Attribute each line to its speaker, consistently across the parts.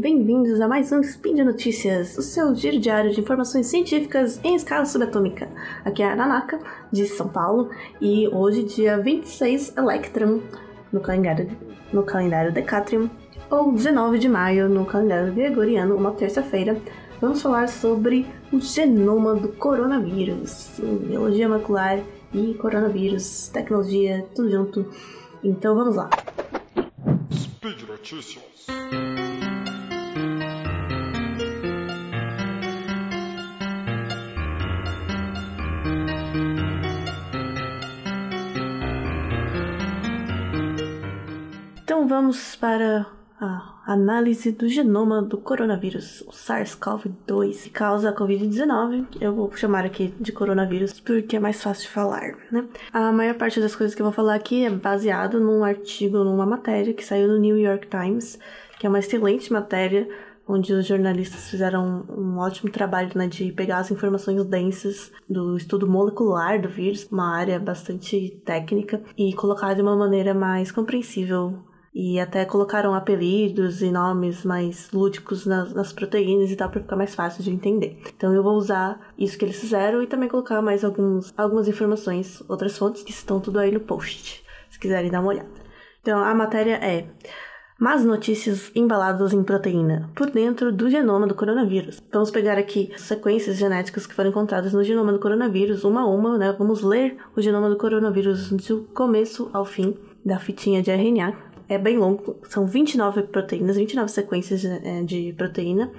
Speaker 1: bem-vindos a mais um Spin de Notícias, o seu giro diário de informações científicas em escala subatômica. Aqui é a Nanaka, de São Paulo, e hoje, dia 26 Electron, no calendário, no calendário Decatrium, ou 19 de maio, no calendário gregoriano, uma terça-feira, vamos falar sobre o genoma do coronavírus, biologia macular e coronavírus, tecnologia, tudo junto. Então vamos lá.
Speaker 2: Speed Notícias.
Speaker 1: Então vamos para a análise do genoma do coronavírus, o SARS-CoV-2, que causa a Covid-19. Eu vou chamar aqui de coronavírus porque é mais fácil de falar, né? A maior parte das coisas que eu vou falar aqui é baseado num artigo, numa matéria que saiu no New York Times, que é uma excelente matéria onde os jornalistas fizeram um ótimo trabalho né, de pegar as informações densas do estudo molecular do vírus, uma área bastante técnica, e colocar de uma maneira mais compreensível e até colocaram apelidos e nomes mais lúdicos nas, nas proteínas e tal para ficar mais fácil de entender. Então eu vou usar isso que eles fizeram e também colocar mais alguns, algumas informações, outras fontes que estão tudo aí no post, se quiserem dar uma olhada. Então a matéria é Más notícias embaladas em proteína por dentro do genoma do coronavírus. Vamos pegar aqui sequências genéticas que foram encontradas no genoma do coronavírus, uma a uma, né? Vamos ler o genoma do coronavírus do começo ao fim da fitinha de RNA é bem longo, são 29 proteínas, 29 sequências de, é, de proteína.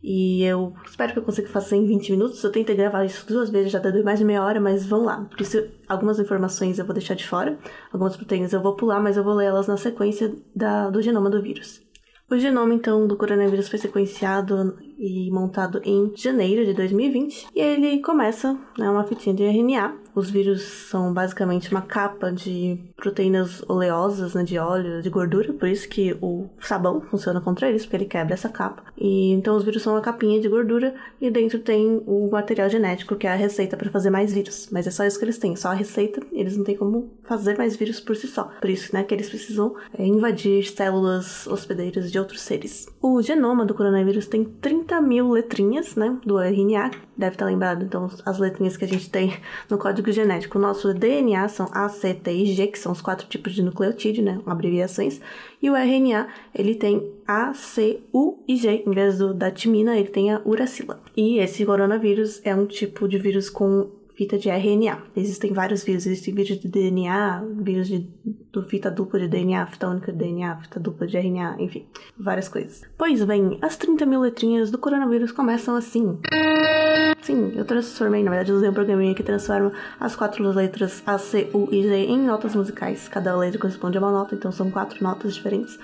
Speaker 1: E eu espero que eu consiga fazer em 20 minutos. Eu tentei gravar isso duas vezes, já deu mais de meia hora, mas vamos lá. Por isso, algumas informações eu vou deixar de fora, algumas proteínas eu vou pular, mas eu vou ler elas na sequência da, do genoma do vírus. O genoma, então, do coronavírus foi sequenciado e montado em janeiro de 2020. E ele começa, né, uma fitinha de RNA. Os vírus são basicamente uma capa de proteínas oleosas, né, de óleo, de gordura, por isso que o sabão funciona contra eles, porque ele quebra essa capa. E então os vírus são uma capinha de gordura e dentro tem o material genético, que é a receita para fazer mais vírus. Mas é só isso que eles têm, só a receita, eles não têm como fazer mais vírus por si só. Por isso, né, que eles precisam é, invadir células hospedeiras de outros seres. O genoma do coronavírus tem 30 mil letrinhas, né, do RNA. Deve estar lembrado, então, as letrinhas que a gente tem no código genético. O nosso DNA são A, C, T e G, que são os quatro tipos de nucleotídeo, né, abreviações. E o RNA, ele tem A, C, U e G. Em vez do, da timina, ele tem a uracila. E esse coronavírus é um tipo de vírus com fita de RNA. Existem vários vírus, existem vírus de DNA, vírus de do fita dupla de DNA, fita única de DNA, fita dupla de RNA, enfim, várias coisas. Pois bem, as 30 mil letrinhas do coronavírus começam assim. Sim, eu transformei, na verdade, usei um programinha que transforma as quatro letras A, C, U e G em notas musicais. Cada letra corresponde a uma nota, então são quatro notas diferentes,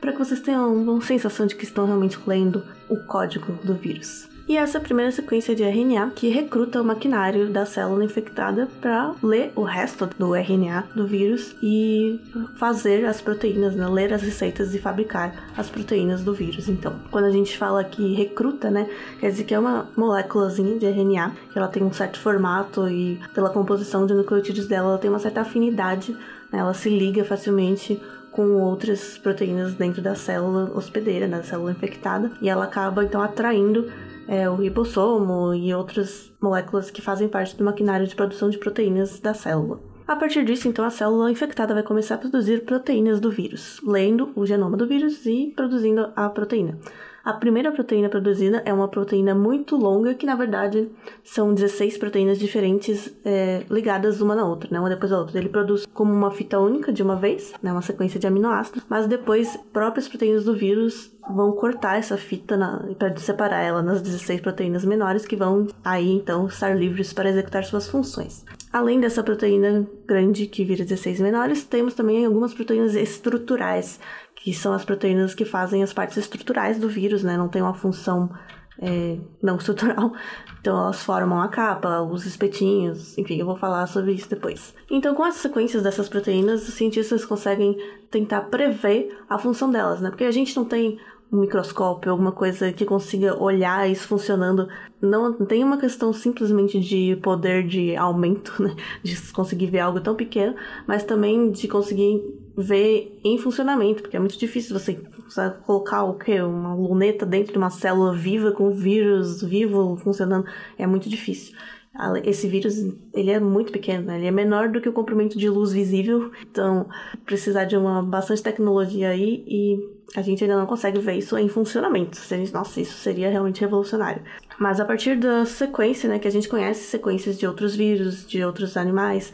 Speaker 1: para que vocês tenham uma sensação de que estão realmente lendo o código do vírus. E essa primeira sequência de RNA que recruta o maquinário da célula infectada para ler o resto do RNA do vírus e fazer as proteínas, né? ler as receitas e fabricar as proteínas do vírus. Então, quando a gente fala que recruta, né, quer dizer que é uma moléculazinha de RNA que ela tem um certo formato e pela composição de nucleotídeos dela, ela tem uma certa afinidade, né? ela se liga facilmente com outras proteínas dentro da célula hospedeira, da célula infectada, e ela acaba então atraindo é, o ribossomo e outras moléculas que fazem parte do maquinário de produção de proteínas da célula. A partir disso, então, a célula infectada vai começar a produzir proteínas do vírus, lendo o genoma do vírus e produzindo a proteína. A primeira proteína produzida é uma proteína muito longa, que na verdade são 16 proteínas diferentes é, ligadas uma na outra, né? uma depois da outra. Ele produz como uma fita única de uma vez, né? uma sequência de aminoácidos, mas depois próprias proteínas do vírus vão cortar essa fita para separar ela nas 16 proteínas menores que vão aí então estar livres para executar suas funções. Além dessa proteína grande que vira 16 menores, temos também algumas proteínas estruturais, que são as proteínas que fazem as partes estruturais do vírus, né? Não tem uma função é, não estrutural. Então elas formam a capa, os espetinhos, enfim, eu vou falar sobre isso depois. Então, com as sequências dessas proteínas, os cientistas conseguem tentar prever a função delas, né? Porque a gente não tem um microscópio, alguma coisa que consiga olhar isso funcionando. Não tem uma questão simplesmente de poder de aumento, né? De conseguir ver algo tão pequeno, mas também de conseguir ver em funcionamento, porque é muito difícil você colocar o quê? Uma luneta dentro de uma célula viva com vírus vivo funcionando. É muito difícil. Esse vírus, ele é muito pequeno, né? ele é menor do que o comprimento de luz visível, então precisar de uma bastante tecnologia aí e a gente ainda não consegue ver isso em funcionamento. Nossa, isso seria realmente revolucionário. Mas a partir da sequência, né, que a gente conhece sequências de outros vírus, de outros animais,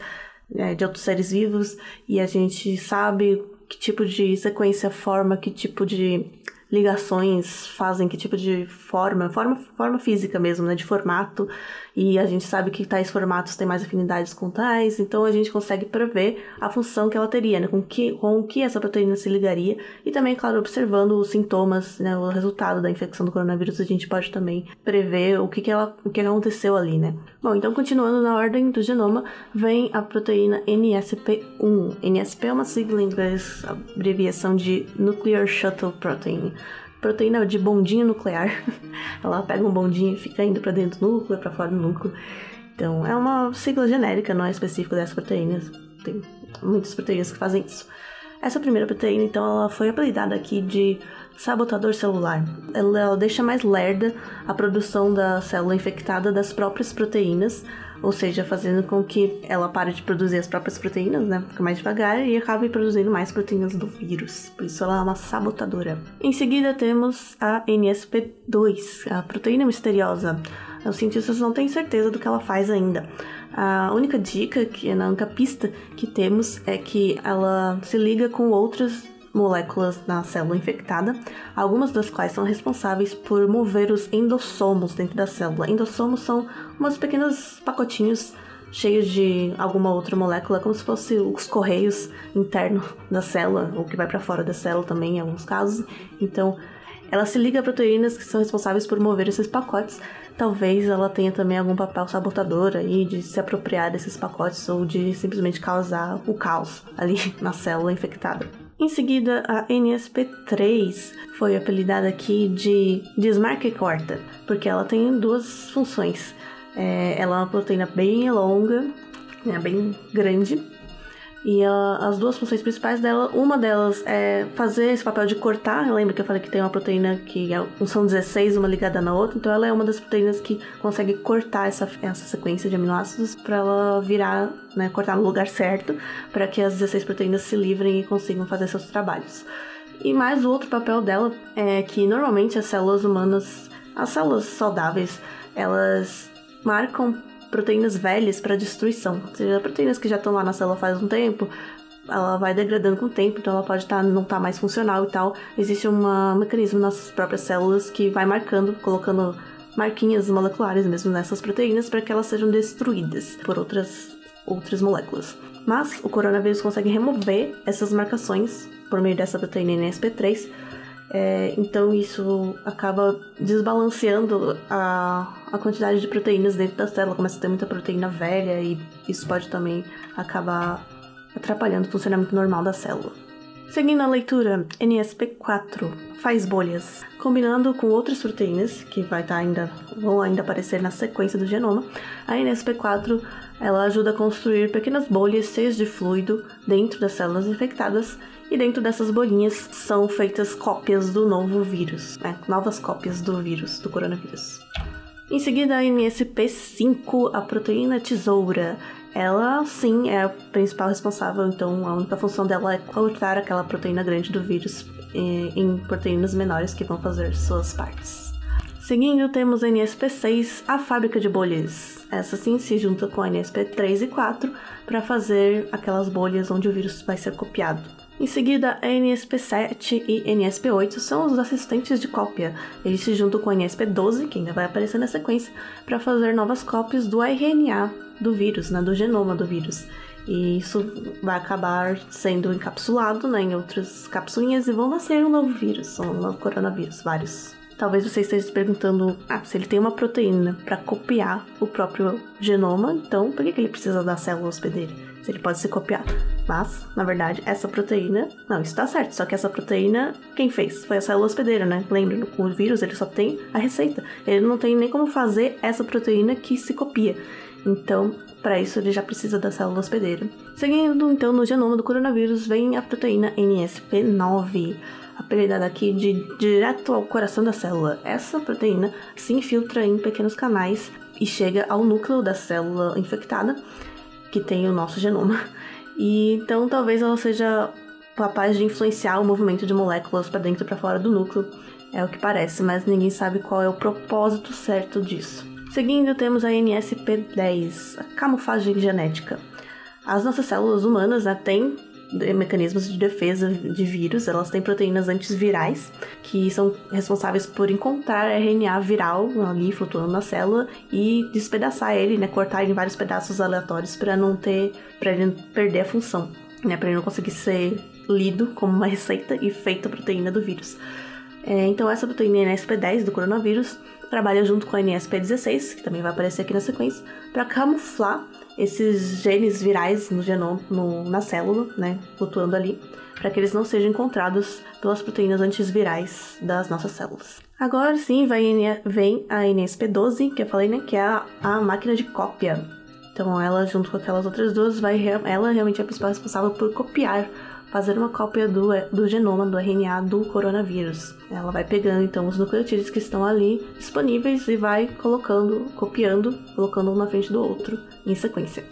Speaker 1: né, de outros seres vivos, e a gente sabe que tipo de sequência forma, que tipo de ligações fazem, que tipo de forma, forma, forma física mesmo, né, de formato, e a gente sabe que tais formatos têm mais afinidades com tais, então a gente consegue prever a função que ela teria, né, com que, com que essa proteína se ligaria, e também, claro, observando os sintomas, né, o resultado da infecção do coronavírus, a gente pode também prever o que, que, ela, o que aconteceu ali, né. Bom, então continuando na ordem do genoma, vem a proteína NSP1. NSP é uma sigla em inglês, abreviação de Nuclear Shuttle Protein proteína de bondinho nuclear. Ela pega um bondinho e fica indo para dentro do núcleo, para fora do núcleo. Então, é uma sigla genérica, não é específica dessas proteínas. Tem muitas proteínas que fazem isso. Essa primeira proteína, então, ela foi apelidada aqui de sabotador celular. Ela, ela deixa mais lerda a produção da célula infectada das próprias proteínas, ou seja, fazendo com que ela pare de produzir as próprias proteínas, né? Fica mais devagar e acabe produzindo mais proteínas do vírus. Por isso ela é uma sabotadora. Em seguida temos a NSP2, a proteína misteriosa. Os cientistas não têm certeza do que ela faz ainda. A única dica, que, a única pista que temos é que ela se liga com outras moléculas na célula infectada, algumas das quais são responsáveis por mover os endossomos dentro da célula. Endossomos são umas pequenos pacotinhos cheios de alguma outra molécula, como se fosse os correios internos da célula, ou que vai para fora da célula também em alguns casos. Então, ela se liga a proteínas que são responsáveis por mover esses pacotes. Talvez ela tenha também algum papel sabotador aí de se apropriar desses pacotes ou de simplesmente causar o caos ali na célula infectada. Em seguida, a NSP3 foi apelidada aqui de desmarque corta, porque ela tem duas funções. É, ela é uma proteína bem longa, né, bem grande, e ela, as duas funções principais dela, uma delas é fazer esse papel de cortar. Lembra que eu falei que tem uma proteína que é, são 16, uma ligada na outra? Então ela é uma das proteínas que consegue cortar essa, essa sequência de aminoácidos para ela virar, né, cortar no lugar certo, para que as 16 proteínas se livrem e consigam fazer seus trabalhos. E mais o outro papel dela é que normalmente as células humanas, as células saudáveis, elas marcam proteínas velhas para destruição. Ou seja, proteínas que já estão lá na célula faz um tempo, ela vai degradando com o tempo, então ela pode tá, não estar tá mais funcional e tal. Existe um mecanismo nas próprias células que vai marcando, colocando marquinhas moleculares mesmo nessas proteínas para que elas sejam destruídas por outras, outras moléculas. Mas o coronavírus consegue remover essas marcações por meio dessa proteína NSP3 é, então isso acaba desbalanceando a, a quantidade de proteínas dentro da célula, começa a ter muita proteína velha e isso pode também acabar atrapalhando o funcionamento normal da célula. Seguindo a leitura, NSP4 faz bolhas. Combinando com outras proteínas que vai estar tá ainda vão ainda aparecer na sequência do genoma, a NSP4 ela ajuda a construir pequenas bolhas cheias de fluido dentro das células infectadas e dentro dessas bolinhas são feitas cópias do novo vírus, né? novas cópias do vírus, do coronavírus. Em seguida, a MSP5, a proteína tesoura. Ela, sim, é a principal responsável, então a única função dela é cortar aquela proteína grande do vírus eh, em proteínas menores que vão fazer suas partes. Seguindo, temos NSP6, a fábrica de bolhas. Essa sim se junta com a NSP3 e 4 para fazer aquelas bolhas onde o vírus vai ser copiado. Em seguida, a NSP7 e NSP8 são os assistentes de cópia. Eles se juntam com a NSP12, que ainda vai aparecer na sequência, para fazer novas cópias do RNA do vírus, né, do genoma do vírus. E isso vai acabar sendo encapsulado né, em outras capsulinhas e vão nascer um novo vírus, um novo coronavírus, vários. Talvez você esteja se perguntando, ah, se ele tem uma proteína para copiar o próprio genoma, então por que, ele precisa da célula hospedeira? Se ele pode ser copiado. Mas, na verdade, essa proteína. Não, isso tá certo. Só que essa proteína, quem fez? Foi a célula hospedeira, né? Lembra, o vírus ele só tem a receita. Ele não tem nem como fazer essa proteína que se copia. Então, para isso ele já precisa da célula hospedeira. Seguindo então no genoma do coronavírus vem a proteína NSP9, apelidada aqui de direto ao coração da célula. Essa proteína se infiltra em pequenos canais e chega ao núcleo da célula infectada, que tem o nosso genoma. E então talvez ela seja capaz de influenciar o movimento de moléculas para dentro e para fora do núcleo. É o que parece, mas ninguém sabe qual é o propósito certo disso. Seguindo, temos a NSP10, a camuflagem genética. As nossas células humanas né, têm mecanismos de defesa de vírus, elas têm proteínas antivirais que são responsáveis por encontrar RNA viral ali flutuando na célula e despedaçar ele, né, cortar ele em vários pedaços aleatórios para não ter, para ele perder a função, né, para ele não conseguir ser lido como uma receita e feita a proteína do vírus. É, então essa proteína NSP10 do coronavírus trabalha junto com a NSP16, que também vai aparecer aqui na sequência, para camuflar esses genes virais no genoma, no, na célula, né, flutuando ali, para que eles não sejam encontrados pelas proteínas antivirais das nossas células. Agora sim vai, vem a NSP12, que eu falei, né, que é a, a máquina de cópia. Então ela, junto com aquelas outras duas, vai ela realmente é a principal responsável por copiar fazer uma cópia do, do genoma do RNA do coronavírus. Ela vai pegando então os nucleotídeos que estão ali disponíveis e vai colocando, copiando, colocando um na frente do outro em sequência.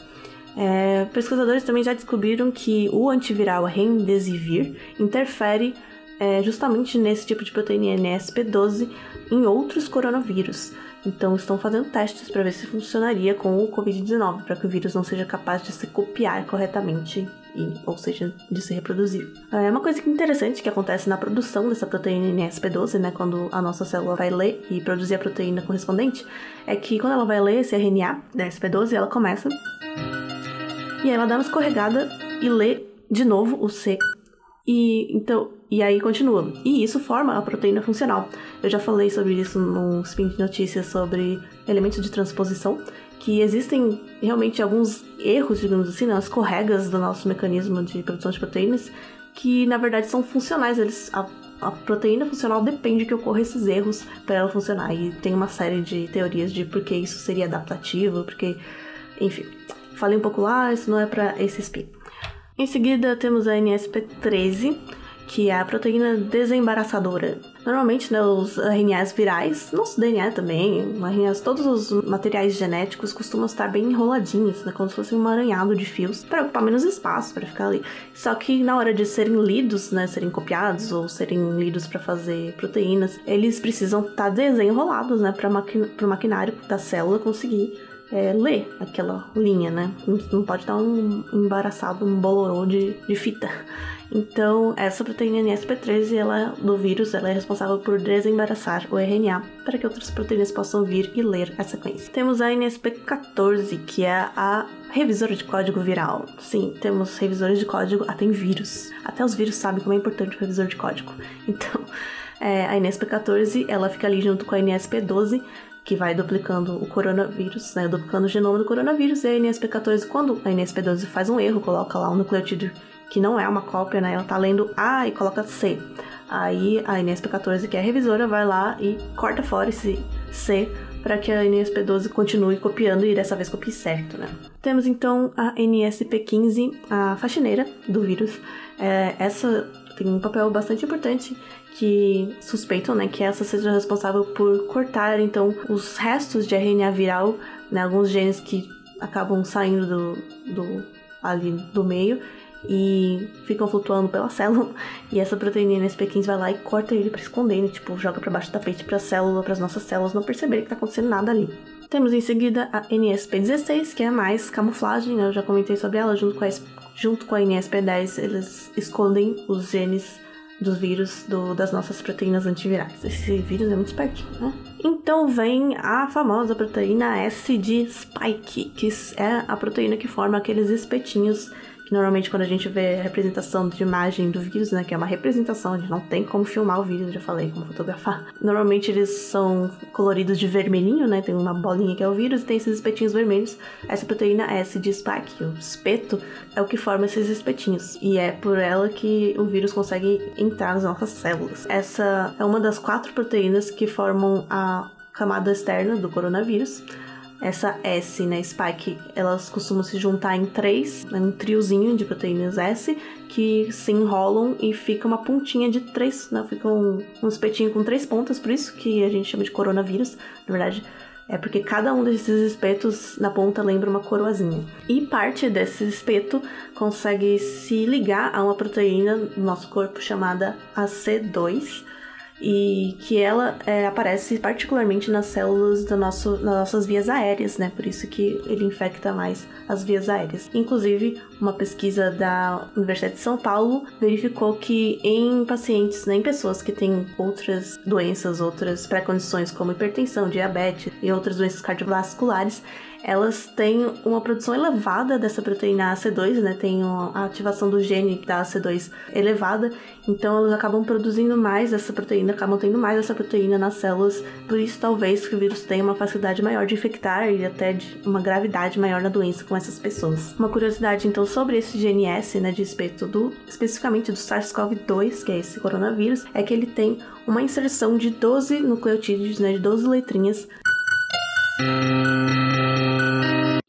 Speaker 1: É, pesquisadores também já descobriram que o antiviral Remdesivir interfere é, justamente nesse tipo de proteína NSP12 em outros coronavírus. Então estão fazendo testes para ver se funcionaria com o Covid-19, para que o vírus não seja capaz de se copiar corretamente e, ou seja, de se reproduzir. É uma coisa interessante que acontece na produção dessa proteína NSP12, né, quando a nossa célula vai ler e produzir a proteína correspondente, é que quando ela vai ler esse RNA da SP12, ela começa e aí ela dá uma escorregada e lê de novo o C. E então, e aí continua. E isso forma a proteína funcional. Eu já falei sobre isso no spin de notícias sobre elementos de transposição, que existem realmente alguns erros, digamos assim, né, corregas do nosso mecanismo de produção de proteínas, que na verdade são funcionais. Eles, a, a proteína funcional depende que ocorra esses erros para ela funcionar. E tem uma série de teorias de por que isso seria adaptativo, porque, enfim, falei um pouco lá, isso não é para esse spin. Em seguida temos a NSP13, que é a proteína desembaraçadora. Normalmente, né, os RNAs virais, nosso DNA também, RNAs, todos os materiais genéticos costumam estar bem enroladinhos, né, como se fosse um emaranhado de fios, para ocupar menos espaço para ficar ali. Só que na hora de serem lidos, né, serem copiados ou serem lidos para fazer proteínas, eles precisam estar tá desenrolados, né, para o maquinário da célula conseguir é, ler aquela linha, né? Não pode estar um embaraçado, um bolorô de, de fita. Então, essa proteína NSP13 ela, do vírus ela é responsável por desembaraçar o RNA para que outras proteínas possam vir e ler a sequência. Temos a NSP14, que é a revisora de código viral. Sim, temos revisores de código até em vírus. Até os vírus sabem como é importante o revisor de código. Então, é, a NSP14 ela fica ali junto com a NSP12 que vai duplicando o coronavírus, né, duplicando o genoma do coronavírus, e a NSP14, quando a NSP12 faz um erro, coloca lá um nucleotídeo que não é uma cópia, né? Ela tá lendo A e coloca C. Aí a NSP14, que é revisora, vai lá e corta fora esse C para que a NSP12 continue copiando e dessa vez copie certo, né? Temos então a NSP15, a faxineira do vírus. É, essa tem um papel bastante importante que suspeitam, né, que essa seja responsável por cortar então os restos de RNA viral, né, alguns genes que acabam saindo do, do ali do meio e ficam flutuando pela célula. E essa proteína NSP15 vai lá e corta ele para esconder, né? tipo, joga para baixo do tapete para a célula, para as nossas células não perceberem que tá acontecendo nada ali. Temos em seguida a NSP16, que é mais camuflagem, né? eu já comentei sobre ela, junto com a, junto com a NSP10, eles escondem os genes dos vírus do, das nossas proteínas antivirais. Esse vírus é muito espertinho, né? Então vem a famosa proteína S de spike, que é a proteína que forma aqueles espetinhos Normalmente, quando a gente vê a representação de imagem do vírus, né, que é uma representação, a gente não tem como filmar o vírus, já falei, como fotografar. Normalmente, eles são coloridos de vermelhinho, né, tem uma bolinha que é o vírus e tem esses espetinhos vermelhos. Essa proteína S de spike, o espeto, é o que forma esses espetinhos. E é por ela que o vírus consegue entrar nas nossas células. Essa é uma das quatro proteínas que formam a camada externa do coronavírus essa S, né, spike, elas costumam se juntar em três, um triozinho de proteínas S, que se enrolam e fica uma pontinha de três, né, fica um, um espetinho com três pontas, por isso que a gente chama de coronavírus, na verdade é porque cada um desses espetos na ponta lembra uma coroazinha. E parte desse espeto consegue se ligar a uma proteína no nosso corpo chamada AC2, e que ela é, aparece particularmente nas células do nosso, nas nossas vias aéreas, né? Por isso que ele infecta mais as vias aéreas. Inclusive, uma pesquisa da Universidade de São Paulo verificou que em pacientes, né, em pessoas que têm outras doenças, outras pré-condições como hipertensão, diabetes e outras doenças cardiovasculares, elas têm uma produção elevada dessa proteína AC2, né? Tem a ativação do gene da AC2 elevada, então elas acabam produzindo mais essa proteína, acabam tendo mais essa proteína nas células, por isso talvez que o vírus tenha uma facilidade maior de infectar e até uma gravidade maior na doença com essas pessoas. Uma curiosidade então sobre esse GNS, né, de respeito do especificamente do SARS-CoV-2, que é esse coronavírus, é que ele tem uma inserção de 12 nucleotídeos, né, de 12 letrinhas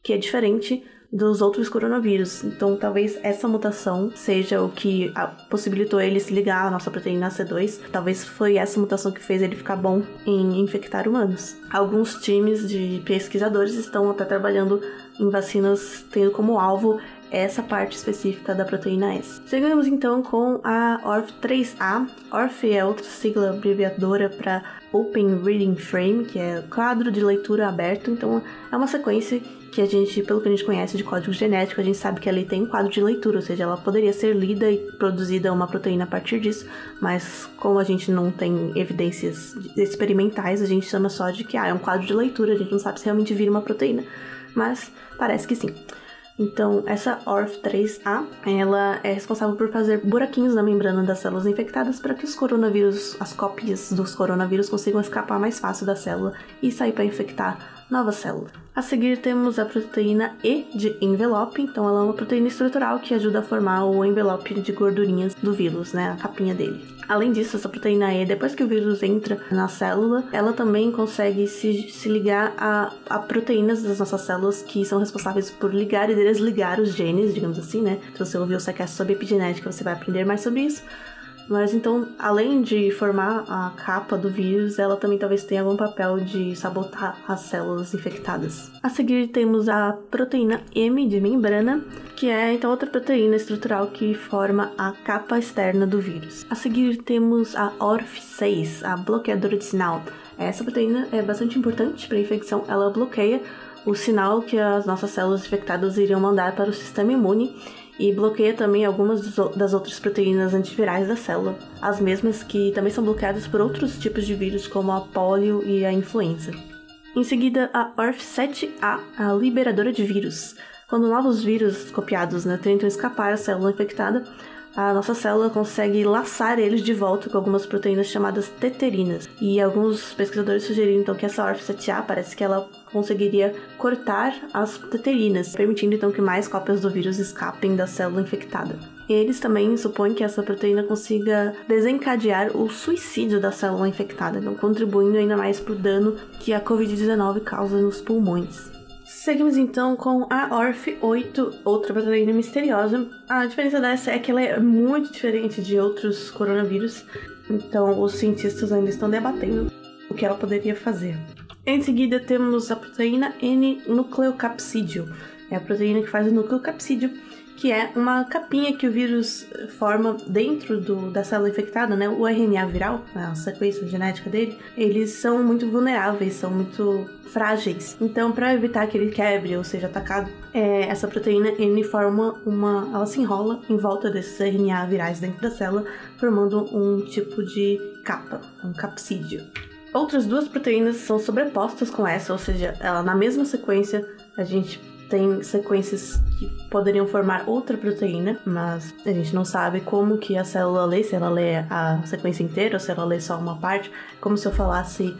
Speaker 1: que é diferente dos outros coronavírus. Então, talvez essa mutação seja o que possibilitou ele se ligar à nossa proteína C2. Talvez foi essa mutação que fez ele ficar bom em infectar humanos. Alguns times de pesquisadores estão até trabalhando em vacinas tendo como alvo essa parte específica da proteína S. Seguimos então com a ORF3A. ORF é outra sigla abreviadora para Open Reading Frame, que é quadro de leitura aberto. Então é uma sequência que a gente, pelo que a gente conhece de código genético, a gente sabe que ela tem um quadro de leitura, ou seja, ela poderia ser lida e produzida uma proteína a partir disso, mas como a gente não tem evidências experimentais, a gente chama só de que ah, é um quadro de leitura, a gente não sabe se realmente vira uma proteína, mas parece que sim. Então, essa ORF3A, ela é responsável por fazer buraquinhos na membrana das células infectadas para que os coronavírus, as cópias dos coronavírus consigam escapar mais fácil da célula e sair para infectar novas células. A seguir temos a proteína E de envelope, então ela é uma proteína estrutural que ajuda a formar o envelope de gordurinhas do vírus, né, a capinha dele. Além disso, essa proteína E, depois que o vírus entra na célula, ela também consegue se, se ligar a, a proteínas das nossas células que são responsáveis por ligar e desligar os genes, digamos assim, né? Se você ouviu o sequestro sobre epigenética, você vai aprender mais sobre isso. Mas então, além de formar a capa do vírus, ela também talvez tenha algum papel de sabotar as células infectadas. A seguir temos a proteína M de membrana, que é então outra proteína estrutural que forma a capa externa do vírus. A seguir temos a ORF6, a bloqueadora de sinal. Essa proteína é bastante importante para a infecção, ela bloqueia o sinal que as nossas células infectadas iriam mandar para o sistema imune e bloqueia também algumas das outras proteínas antivirais da célula, as mesmas que também são bloqueadas por outros tipos de vírus, como a polio e a influenza. Em seguida, a ORF7A, a liberadora de vírus. Quando novos vírus copiados né, tentam escapar da célula infectada, a nossa célula consegue laçar eles de volta com algumas proteínas chamadas teterinas. E alguns pesquisadores sugeriram então que essa ORF7A parece que ela conseguiria cortar as teterinas, permitindo então que mais cópias do vírus escapem da célula infectada. Eles também supõem que essa proteína consiga desencadear o suicídio da célula infectada, então contribuindo ainda mais para o dano que a Covid-19 causa nos pulmões. Seguimos então com a ORF8, outra proteína misteriosa. A diferença dessa é que ela é muito diferente de outros coronavírus, então os cientistas ainda estão debatendo o que ela poderia fazer. Em seguida temos a proteína N-nucleocapsídeo, é a proteína que faz o nucleocapsídeo, que é uma capinha que o vírus forma dentro do, da célula infectada, né? O RNA viral, a sequência genética dele, eles são muito vulneráveis, são muito frágeis. Então, para evitar que ele quebre ou seja atacado, é, essa proteína N forma uma, ela se enrola em volta desses RNA virais dentro da célula, formando um tipo de capa, um capsídeo. Outras duas proteínas são sobrepostas com essa, ou seja, ela na mesma sequência a gente tem sequências que poderiam formar outra proteína, mas a gente não sabe como que a célula lê, se ela lê a sequência inteira ou se ela lê só uma parte, como se eu falasse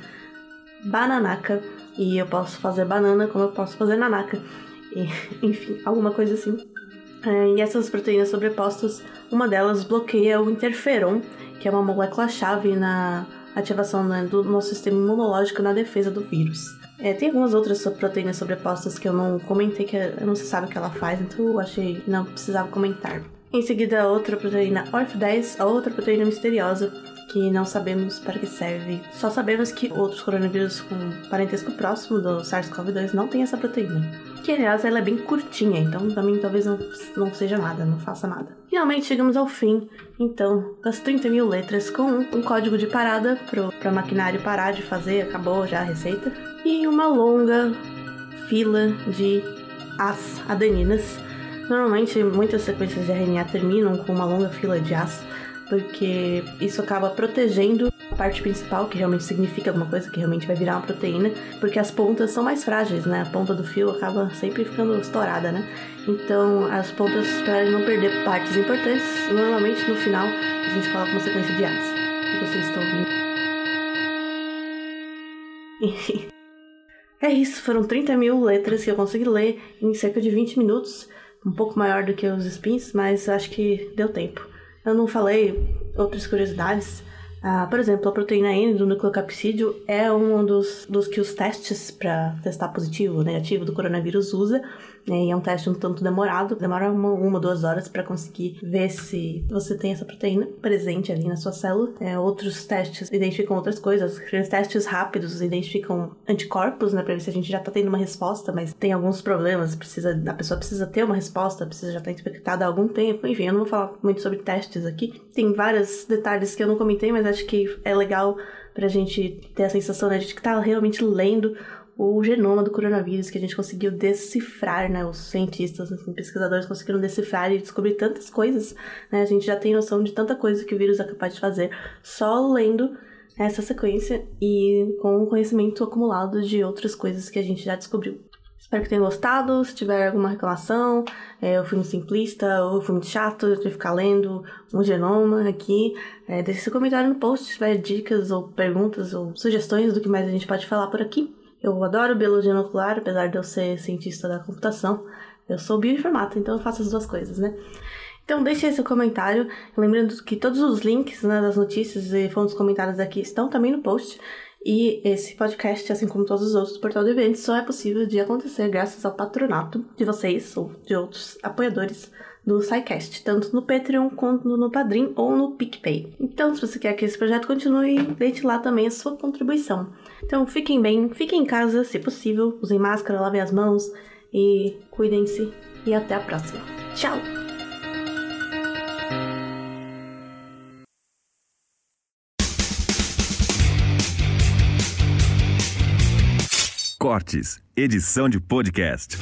Speaker 1: bananaca e eu posso fazer banana como eu posso fazer nanaca. E, enfim, alguma coisa assim. É, e essas proteínas sobrepostas, uma delas bloqueia o interferon, que é uma molécula-chave na ativação né, do nosso sistema imunológico na defesa do vírus. É, tem algumas outras proteínas sobrepostas que eu não comentei, que eu não se sabe o que ela faz, então eu achei que não precisava comentar. Em seguida, outra proteína ORF10, a outra proteína misteriosa, que não sabemos para que serve. Só sabemos que outros coronavírus com parentesco próximo do SARS-CoV-2 não têm essa proteína. Que aliás ela é bem curtinha, então também talvez não, não seja nada, não faça nada. Finalmente chegamos ao fim, então, das 30 mil letras, com um código de parada para o maquinário parar de fazer, acabou já a receita, e uma longa fila de as adeninas. Normalmente muitas sequências de RNA terminam com uma longa fila de as porque isso acaba protegendo a parte principal, que realmente significa alguma coisa, que realmente vai virar uma proteína, porque as pontas são mais frágeis, né? A ponta do fio acaba sempre ficando estourada, né? Então, as pontas, para não perder partes importantes, normalmente no final a gente coloca uma sequência de A's, que vocês estão ouvindo. é isso, foram 30 mil letras que eu consegui ler em cerca de 20 minutos, um pouco maior do que os spins, mas acho que deu tempo. Eu não falei outras curiosidades. Ah, por exemplo, a proteína N do nucleocapsídeo é um dos, dos que os testes para testar positivo ou negativo do coronavírus usa. Né, e é um teste um tanto demorado, demora uma, uma duas horas para conseguir ver se você tem essa proteína presente ali na sua célula. É, outros testes identificam outras coisas. Os testes rápidos identificam anticorpos, né, ver se a gente já está tendo uma resposta, mas tem alguns problemas. Precisa, a pessoa precisa ter uma resposta, precisa já estar tá infectada há algum tempo. Enfim, eu não vou falar muito sobre testes aqui. Tem vários detalhes que eu não comentei, mas acho que é legal pra gente ter a sensação né, de que tá realmente lendo o genoma do coronavírus que a gente conseguiu decifrar, né? Os cientistas, os assim, pesquisadores conseguiram decifrar e descobrir tantas coisas, né? A gente já tem noção de tanta coisa que o vírus é capaz de fazer só lendo essa sequência e com o conhecimento acumulado de outras coisas que a gente já descobriu. Espero que tenham gostado. Se tiver alguma reclamação, é, eu fui muito simplista ou fui muito chato de ficar lendo um genoma aqui, é, deixe seu comentário no post se tiver dicas ou perguntas ou sugestões do que mais a gente pode falar por aqui. Eu adoro biologia nuclear, apesar de eu ser cientista da computação. Eu sou bioinformata, então eu faço as duas coisas, né? Então deixe seu comentário, lembrando que todos os links né, das notícias e fontes comentadas aqui estão também no post. E esse podcast, assim como todos os outros do Portal de Eventos, só é possível de acontecer graças ao patronato de vocês ou de outros apoiadores do SciCast, tanto no Patreon quanto no Padrim ou no PicPay. Então, se você quer que esse projeto continue, deixe lá também a sua contribuição. Então, fiquem bem, fiquem em casa, se possível, usem máscara, lavem as mãos e cuidem-se. E até a próxima. Tchau!
Speaker 3: Cortes, edição de podcast.